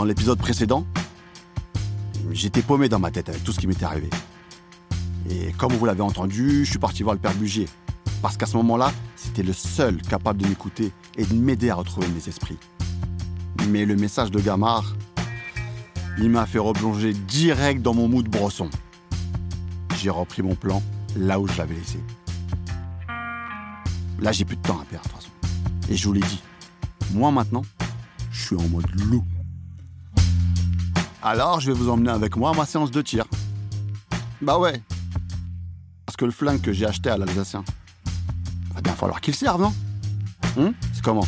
dans l'épisode précédent, j'étais paumé dans ma tête avec tout ce qui m'était arrivé. Et comme vous l'avez entendu, je suis parti voir le père Bugier. Parce qu'à ce moment-là, c'était le seul capable de m'écouter et de m'aider à retrouver mes esprits. Mais le message de Gamard, il m'a fait replonger direct dans mon mood brosson. J'ai repris mon plan là où je l'avais laissé. Là, j'ai plus de temps à perdre, de toute façon. Et je vous l'ai dit, moi maintenant, je suis en mode loup. Alors, je vais vous emmener avec moi à ma séance de tir. Bah ouais. Parce que le flingue que j'ai acheté à l'Alsacien, va bien falloir qu'il serve, non? Hum C'est comment?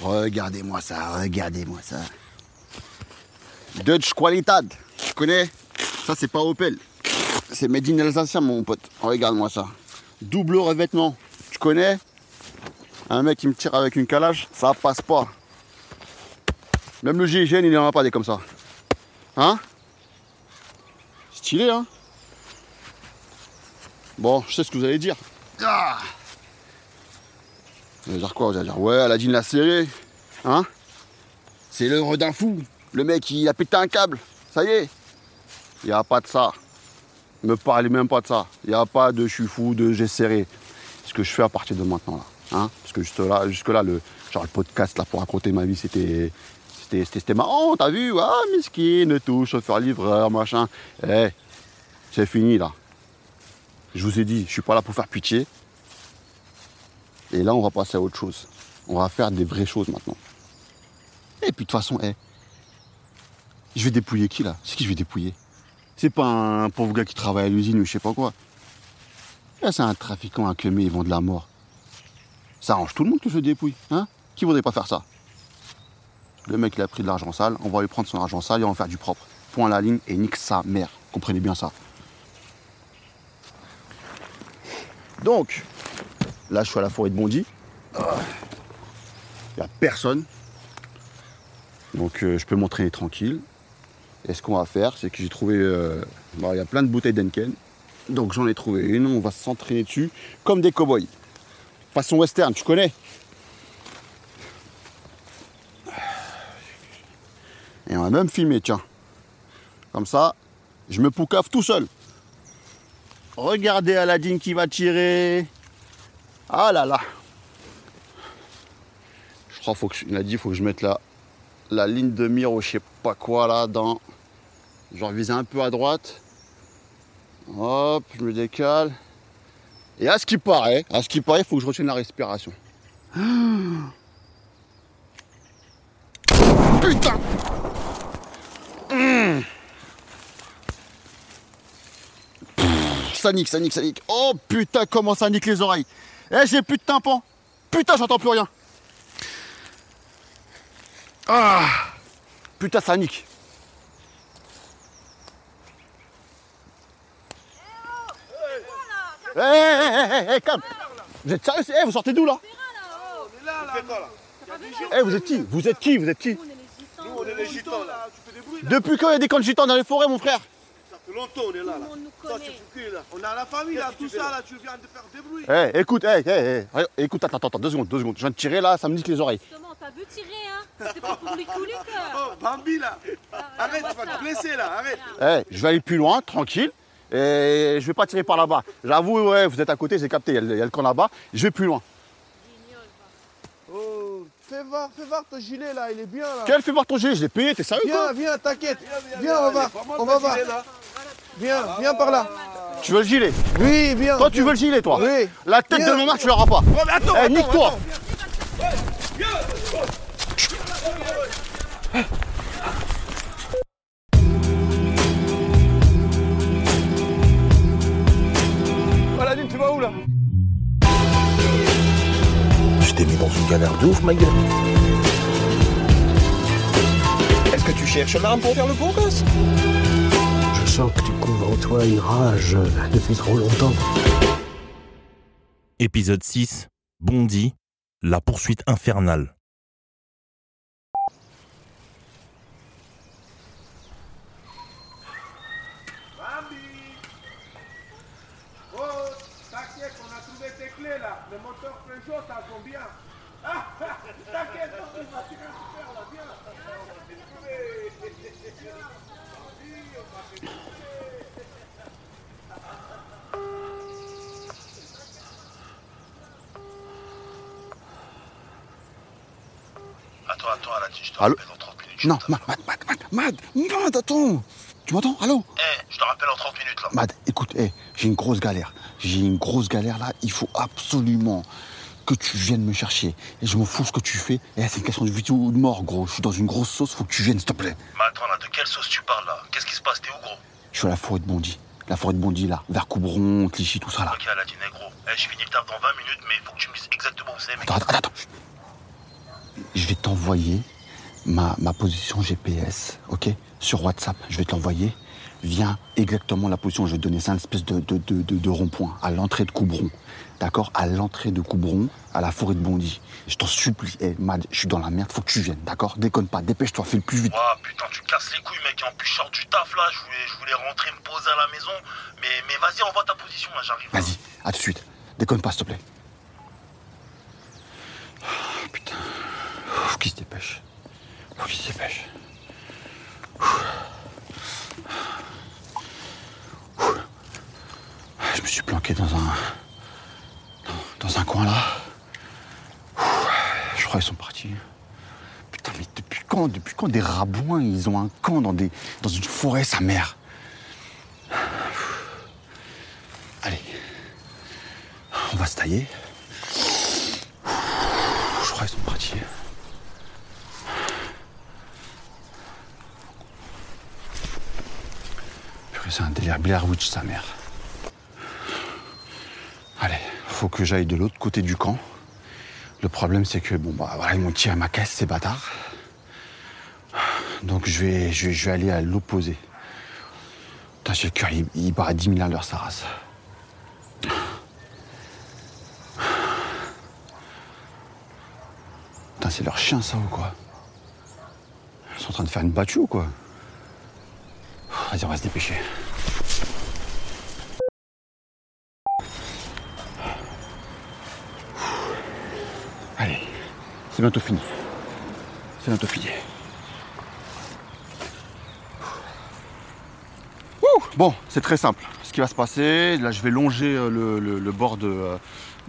Regardez-moi ça, regardez-moi ça. Dutch Qualitad, tu connais? Ça, c'est pas Opel. C'est Made Alsacien, mon pote. Regarde-moi ça. Double revêtement, tu connais Un mec qui me tire avec une calage, ça passe pas. Même le GIGN, il n'en a pas des comme ça. Hein Stylé, hein Bon, je sais ce que vous allez dire. Ah vous allez dire quoi? Vous allez dire, ouais, Aladdin l'a serré. Hein C'est l'œuvre d'un fou. Le mec, il a pété un câble. Ça y est. Il n'y a pas de ça. Ne me parlez même pas de ça. Il n'y a pas de je suis fou, de j'ai serré. Ce que je fais à partir de maintenant, là. Hein Parce que là, jusque-là, le, le podcast là, pour raconter ma vie, c'était. C'était, marrant, t'as vu? Ah, miskin, tout, chauffeur livreur, machin. Eh, c'est fini là. Je vous ai dit, je suis pas là pour faire pitié. Et là, on va passer à autre chose. On va faire des vraies choses maintenant. Et puis de toute façon, eh, je vais dépouiller qui là? C'est qui je vais dépouiller? C'est pas un pauvre gars qui travaille à l'usine ou je sais pas quoi. C'est un trafiquant à queumé, ils vont de la mort. Ça arrange tout le monde que je dépouille, hein Qui voudrait pas faire ça Le mec, il a pris de l'argent sale, on va lui prendre son argent sale et on va faire du propre. Point la ligne et nique sa mère. Comprenez bien ça. Donc, Là, je suis à la forêt de Bondy. Il n'y a personne. Donc, euh, je peux m'entraîner tranquille. Et ce qu'on va faire, c'est que j'ai trouvé. euh, Il y a plein de bouteilles d'Enken. Donc, j'en ai trouvé une. On va s'entraîner dessus comme des cow-boys. Façon western, tu connais? Et on va même filmer, tiens. Comme ça, je me poucave tout seul. Regardez Aladdin qui va tirer. Ah là là. Je crois faut que je- il a dit faut que je mette la, la ligne de mire ou je sais pas quoi là dans. Genre viser un peu à droite. Hop, je me décale. Et à ce qui paraît, à ce qui paraît, il faut que je retienne la respiration. Putain Mmh. Ça nique, ça nique, ça nique. Oh putain, comment ça nique les oreilles. Eh, j'ai plus de tympan. Putain, j'entends plus rien. Ah Putain, ça nique. Eh, eh, eh, eh, calme. Vous êtes sérieux Eh, vous sortez d'où là Eh, vous êtes qui Vous êtes qui Vous êtes qui Nous, on est les gitans là. Tu fais des bruits là. Depuis quand il y a des camps de gitans dans les forêts, mon frère Ça fait longtemps on est là. là. Toi, tu fous qui On a la famille là, tout ça là. Tu viens de faire des bruits. Eh, écoute, eh, eh, eh, écoute, attends, attends, deux secondes, deux secondes. Je viens de tirer là, ça me nique les oreilles. Justement, t'as vu tirer, hein C'était pas pour couler que. Oh, Bambi là. Arrête, tu vas te blesser là. Arrête. Eh, je vais aller plus loin, tranquille. Et je vais pas tirer par là-bas. J'avoue, ouais, vous êtes à côté, j'ai capté, il y a le- il y, a le camp là-bas. Je vais plus loin. Oh, fais voir, fais voir ton gilet là. Il est bien là. Quel fait voir ton gilet Je l'ai payé, t'es sérieux quoi Viens, viens, t'inquiète. Viens, on va voir. On va voir. Viens, viens par là. Tu veux le gilet Oui, viens. Toi, tu veux le gilet, toi Oui. La tête Viens. de mon mari, tu l'auras pas. Oh, mais attends, Eh, attends, nique-toi attends. Aladdin, ouf ma gueule. Est-ce que tu cherches l'arme pour faire le bon gosse? Je sens que tu couvres en toi une rage depuis trop longtemps. Épisode 6 Bondy, la poursuite infernale. Oh, le moteur Peugeot, ça tombe bien. Attends, attends, Aladine, je te Allô rappelle en 30 minutes. je Non, t'appelle. Mad, Mad, Mad, Mad, Mad, Mad, attends. Tu m'entends? Allô? Eh, je te rappelle en 30 minutes là. Mad, écoute, eh, j'ai une grosse galère. J'ai une grosse galère là. Il faut absolument que tu viennes me chercher. Et je m'en fous ce que tu fais. Eh, c'est une question de vie ou de mort, gros. Je suis dans une grosse sauce. Faut que tu viennes, s'il te plaît. Mais attends, là, de quelle sauce tu parles là? Qu'est-ce qui se passe? T'es où, gros? Je suis à la forêt de Bondy. La forêt de Bondy, là. Vers Coubron, Clichy, tout ça, là. Ok, Aladine, eh, gros. Eh, je finis le taf dans 20 minutes, mais il faut que tu me dises exactement où c'est, mec. Attends, attends, attends. Je vais t'envoyer ma, ma position GPS, ok? Sur WhatsApp, je vais te l'envoyer. Viens exactement la position, je vais te donner. C'est un espèce de, de, de, rond-point à l'entrée de Coubron. D'accord? À l'entrée de Coubron, à la forêt de Bondy. Je t'en supplie, eh, Mad, je suis dans la merde, faut que tu viennes, d'accord? Déconne pas, dépêche-toi, fais le plus vite. Ouah, putain, tu casses les couilles, mec. En plus, je sors du taf là. Je voulais, je voulais rentrer me poser à la maison. Mais, mais vas-y, envoie ta position là, j'arrive. Vas-y, à tout de suite. Déconne pas, s'il te plaît. Oh, putain. Faut qu'il se dépêche. Faut qu'il se dépêche. Je me suis planqué dans un. dans, un coin là. Je crois qu'ils sont partis. Putain, mais depuis quand, depuis quand des rabouins, ils ont un camp dans, des, dans une forêt, sa mère? Allez. On va se tailler. Je crois qu'ils sont partis. C'est un délire Blair Witch, sa mère. Allez, faut que j'aille de l'autre côté du camp. Le problème, c'est que, bon, bah voilà, ils m'ont tiré ma caisse, ces bâtards. Donc, je vais, je aller à l'opposé. Putain, j'ai le cœur, il, il bat à 10 000 à l'heure, sa. Putain, c'est leur chien, ça, ou quoi? Ils sont en train de faire une battue, ou quoi? Vas-y, on va se dépêcher. Allez, c'est bientôt fini. C'est bientôt fini. Bon, c'est très simple. Ce qui va se passer, là, je vais longer euh, le, le- bord de, euh,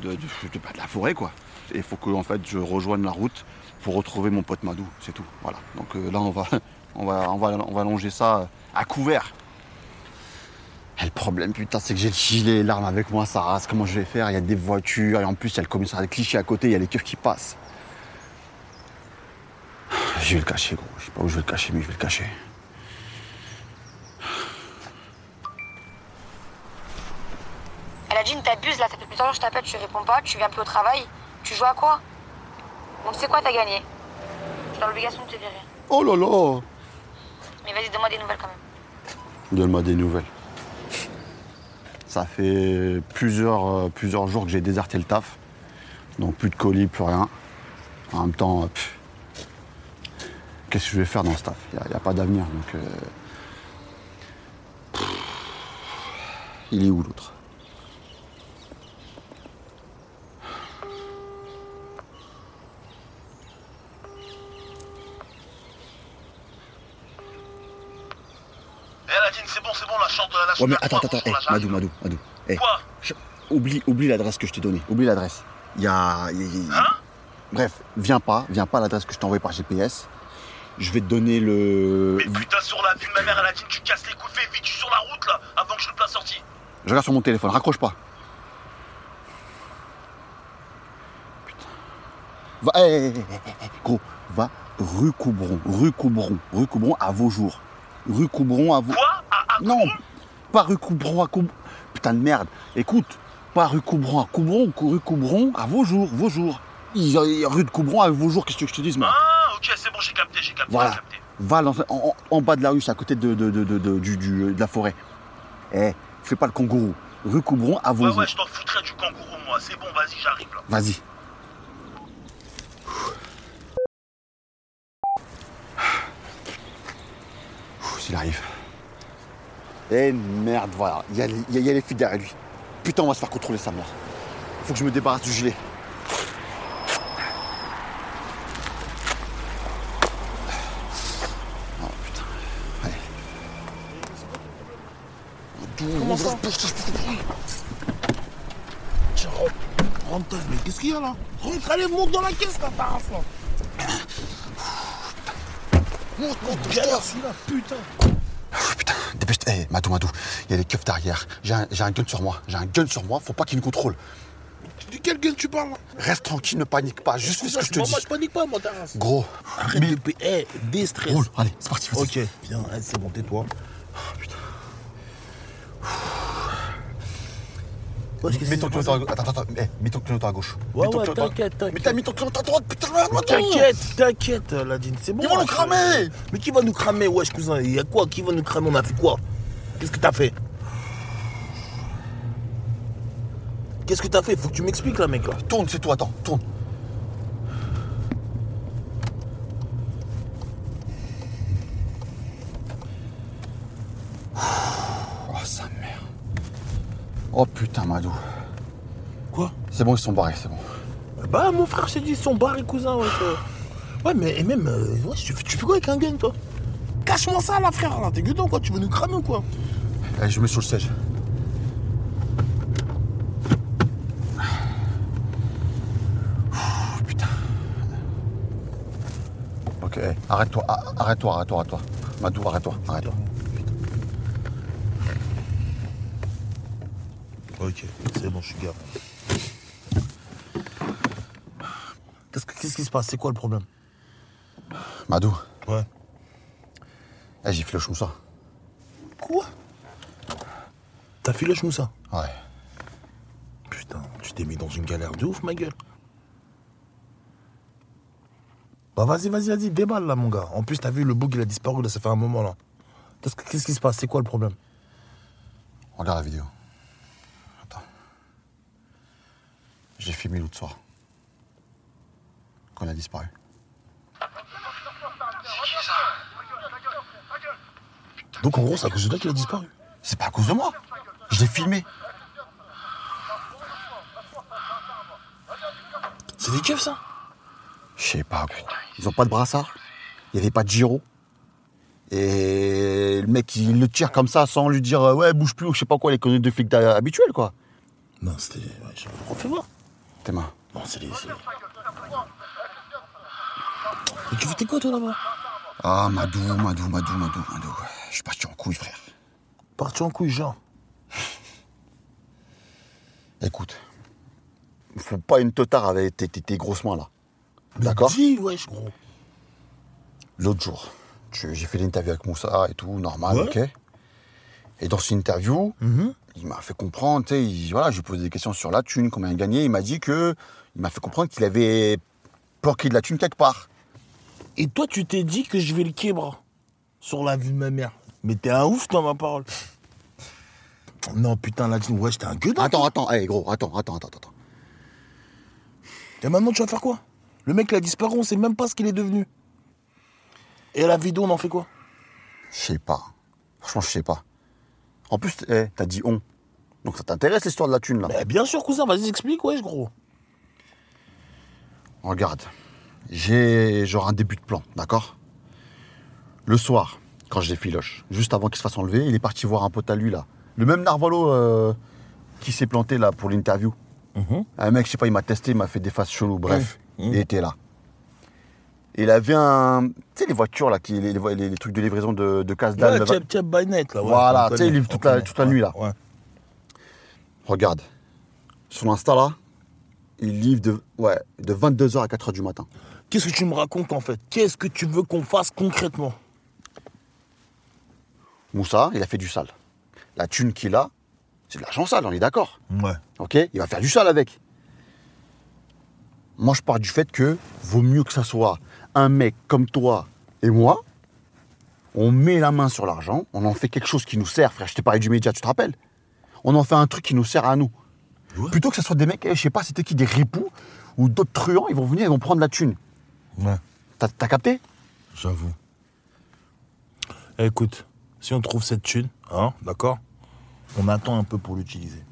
de, bah, de la forêt, quoi. Il faut que, fait, je rejoigne la route pour retrouver mon pote Madou. C'est tout. Voilà. Donc euh, là, on va, on va, on va, on va longer ça euh, à couvert. Et le problème, putain, c'est que j'ai le gilet et l'arme avec moi, ça rase. Comment je vais faire? Il y a des voitures, et en plus, il y a le commissariat de Clichy à côté, il y a les keufs qui passent. Je vais le cacher, gros. Je sais pas où je vais le cacher, mais je vais le cacher. Aladine, t'abuses là, ça fait plusieurs heures que je t'appelle, tu réponds pas, tu viens plus au travail. Tu joues à quoi? Bon, tu sais quoi, t'as gagné? J'ai l'obligation de te virer. Oh là là Vas-y, donne-moi des nouvelles quand même. Donne-moi des nouvelles. Ça fait plusieurs, euh, plusieurs jours que j'ai déserté le taf. Donc plus de colis, plus rien. En même temps, euh, qu'est-ce que je vais faire dans ce taf? Il n'y a, pas d'avenir. Donc, euh, il est où l'autre Eh, Aladine, c'est bon, c'est bon, la chante de la lâche. Ouais mais attends, attends, attends, eh, Madou, Madou, Madou. eh, Quoi je- oublie, oublie l'adresse que je t'ai donnée. Oublie l'adresse. Il y a. y Hein Bref, viens pas, viens pas à l'adresse que je t'ai envoyée par GPS. Je vais te donner le. Mais putain, sur la vie de ma mère, Aladine, tu casses les couilles, fais vite, je suis sur la route là, avant que je loupe la sortie. Je regarde sur mon téléphone, raccroche pas. Putain. Va, eh, eh, eh, eh, gros, va rue Coubron, rue Coubron, rue Coubron à Vaujour. Rue Coubron à Vaujour. Quoi? Ah, ah, Non, pas rue Coubron à Coubron. Putain de merde. Écoute, pas rue Coubron à Coubron, rue Coubron à Vaujour. Il y a- il y a rue de Coubron à Vaujour, qu'est-ce que je te dis, moi Ah, ok, c'est bon, j'ai capté, j'ai capté, Voilà. j'ai capté. Va en, en- en bas de la rue, c'est à côté de, de, de, du- du- de la forêt. Eh, fais pas le kangourou. Rue Coubron à Ouais, Vaujour. ouais, je t'en foutrais du kangourou, moi. C'est bon, vas-y, j'arrive là. Vas-y. S'il arrive. Eh merde, voilà. Il y, a les- il y a- il y a les filles derrière lui. Putain, on va se faire contrôler sa mère. faut que je me débarrasse du gilet. Oh putain. Allez. Comment ça Tiens, rentre. Rentre, mais qu'est-ce qu'il y a là Rentre, allez, monte dans la caisse là, ta race là. Monte, monte, galère celui-là, putain. Oh, putain, dépêche-toi. Eh, Madou, Madou, il y a des keufs derrière. J'ai un, un gun sur moi. J'ai un gun sur moi, faut pas qu'ils nous contrôlent. De quelle gueule tu parles Reste tranquille, ne panique pas. Juste fais ce que je te dis. moi, je panique pas, moi, ta race. Gros, Arrête de payer. Eh, déstress. roule. Allez, c'est parti. Ok, viens, allez, c'est bon, tais-toi. Ouais, qu'est-ce Mets ton clignotant à gauche. Attends, attends, eh, mets ton clignotant à gauche. Ouais, Mets ton ouais, t'inquiète, t'inquiète. Mais t'as mis ton clignotant à droite, putain. T'inquiète, t'inquiète, Ladine, c'est bon. Ils vont nous je- cramer Mais qui va nous cramer, wesh, cousin? Il y a quoi? Qui va nous cramer? On a fait quoi? Qu'est-ce que t'as fait Qu'est-ce que t'as fait Faut que tu m'expliques, là, mec, là. Tourne, c'est toi, attends, tourne. Oh, sa mère. Oh putain, Madou. Quoi C'est bon, ils sont barrés, c'est bon. Bah, mon frère, je t'ai dit, ils sont barrés, cousin, euh. Ouais, mais et même, euh, tu, fais- tu fais quoi avec un gun, toi? Cache-moi ça, là, frère, là. T'es gueudant, quoi Tu veux nous cramer ou quoi? Allez, je mets sur le siège. Ouh, Putain. Ok, arrête-toi, arrête-toi, arrête-toi, arrête-toi. Madou, arrête-toi, arrête-toi. Ok, c'est bon, je suis garde. Qu'est-ce que- qu'est-ce qui se passe? C'est quoi le problème? Madou, Ouais. eh, j'ai fait le choussa. Quoi? T'as filé le Moussa Ouais. Putain, tu t'es mis dans une galère de ouf, ma gueule. Bah vas-y, vas-y, vas-y, déballe là, mon gars. En plus, t'as vu, le bug, il a disparu, là, ça fait un moment, là. Qu'est-ce que- qu'est-ce qui se passe? C'est quoi le problème? Regarde la vidéo. Attends. J'ai filmé l'autre soir. Quand il a disparu. Donc, en gros, c'est à cause de toi qu'il a disparu. C'est pas à cause de moi. Je l'ai filmé. C'est des keufs, ça Je sais pas, gros. Ils ont pas de brassard. Il y avait pas de giro. Et le mec, il le tire comme ça sans lui dire ouais, bouge plus ou je sais pas quoi, les conneries de flics habituelles, quoi. Non, c'était. Ouais, je... Refais voir. Tes mains. Non, c'est des. c'est- Mais tu fais quoi, toi, là-bas? Ah, Madou, Madou, Madou, Madou, Madou. Je suis parti en couille, frère. Parti en couille, genre. Écoute. Faut pas une totard avec tes, tes- tes grosses mains, là. D'accord Dis, wesh, gros. L'autre jour, j'ai fait l'interview avec Moussa et tout, normal, Ouais. ok Et dans cette interview, Mhm. il m'a fait comprendre, tu sais, il- voilà, je lui ai posé des questions sur la thune, combien il gagnait. Il m'a dit que. Il m'a fait comprendre qu'il avait planqué de la thune quelque part. Et toi, tu t'es dit que je vais le québra sur la vie de ma mère. Mais t'es un ouf dans ma parole. Non, putain, là, ouais, j'étais un gueudin. Attends, attends, hé gros, attends, attends, attends, attends. Et maintenant, tu vas faire quoi? Le mec, il a disparu, on sait même pas ce qu'il est devenu. Et la vidéo, on en fait quoi? Je sais pas. Franchement, je sais pas. En plus, eh, t'as dit on. Donc ça t'intéresse l'histoire de la thune, là? Bah, Bien sûr, cousin, vas-y, explique, wesh, gros. Regarde, j'ai genre un début de plan, d'accord? Le soir, quand je l'ai filoche, juste avant qu'il se fasse enlever, il est parti voir un pote à lui là. Le même Narvalo euh, qui s'est planté là pour l'interview. Un mec, je sais pas, il m'a testé, il m'a fait des faces cheloues, bref, il était là. Il avait un. Tu sais, les voitures là, qui, les, les- les- les trucs de livraison de, de casse dalle. Ouais, Tchep by Night, là. ouais, Voilà, tu sais, il livre toute la- toute la nuit, là. Ouais. Regarde, son Insta là, il livre de, ouais, de 22h à 4h du matin. Qu'est-ce que tu me racontes, en fait? Qu'est-ce que tu veux qu'on fasse concrètement? Moussa, il a fait du sale. La thune qu'il a, c'est de l'argent sale, on est d'accord. Ouais. Ok Il va faire du sale avec. Moi, je pars du fait que vaut mieux que ça soit un mec comme toi et moi. On met la main sur l'argent, on en fait quelque chose qui nous sert, frère. Je t'ai parlé du média, tu te rappelles? On en fait un truc qui nous sert à nous. Ouais. Plutôt que ce soit des mecs, eh, je sais pas, c'était qui, des ripoux ou d'autres truands, ils vont venir, ils vont prendre la thune. Ouais. T'as capté? J'avoue. Eh, écoute, si on trouve cette thune, hein, d'accord? On attend un peu pour l'utiliser.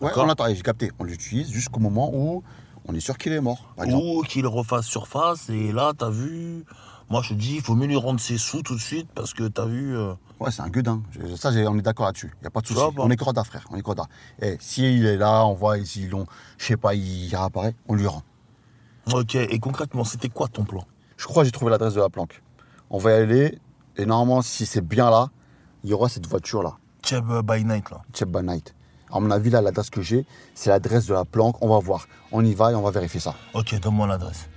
Ouais, on l'attend, j'ai capté. On l'utilise jusqu'au moment où on est sûr qu'il est mort, par. Ou qu'il refasse surface, et là, t'as vu. Moi, je te dis, il faut mieux lui rendre ses sous tout de suite, parce que t'as vu. euh, Ouais, c'est un gueudin. Ça, on est d'accord là-dessus. Il n'y a pas de souci. On est corda, frère. On est corda. Et s'il est là, on voit, s'ils l'ont, je sais pas, il réapparaît, on lui rend. Ok, et concrètement, c'était quoi ton plan? Je crois que j'ai trouvé l'adresse de la planque. On va y aller. Et normalement, si c'est bien là, il y aura cette voiture-là. Cheb euh, by night, là. Cheb by night. À mon avis, là, l'adresse que j'ai, c'est l'adresse de la planque. On va voir. On y va et on va vérifier ça. Ok, donne-moi l'adresse.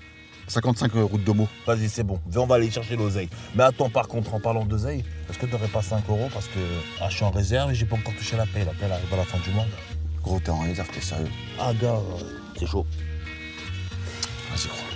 55 route de Meaux. Vas-y, c'est bon. Viens, on va aller chercher l'oseille. Mais attends, par contre, en parlant d'oseille, est-ce que t'aurais pas 5 euros Parce que ah, je suis en réserve et j'ai pas encore touché la paie. La paie, elle arrive à la fin du mois. là. Gros, t'es en réserve, t'es sérieux. Ah, gars, euh, c'est chaud. Vas-y, gros.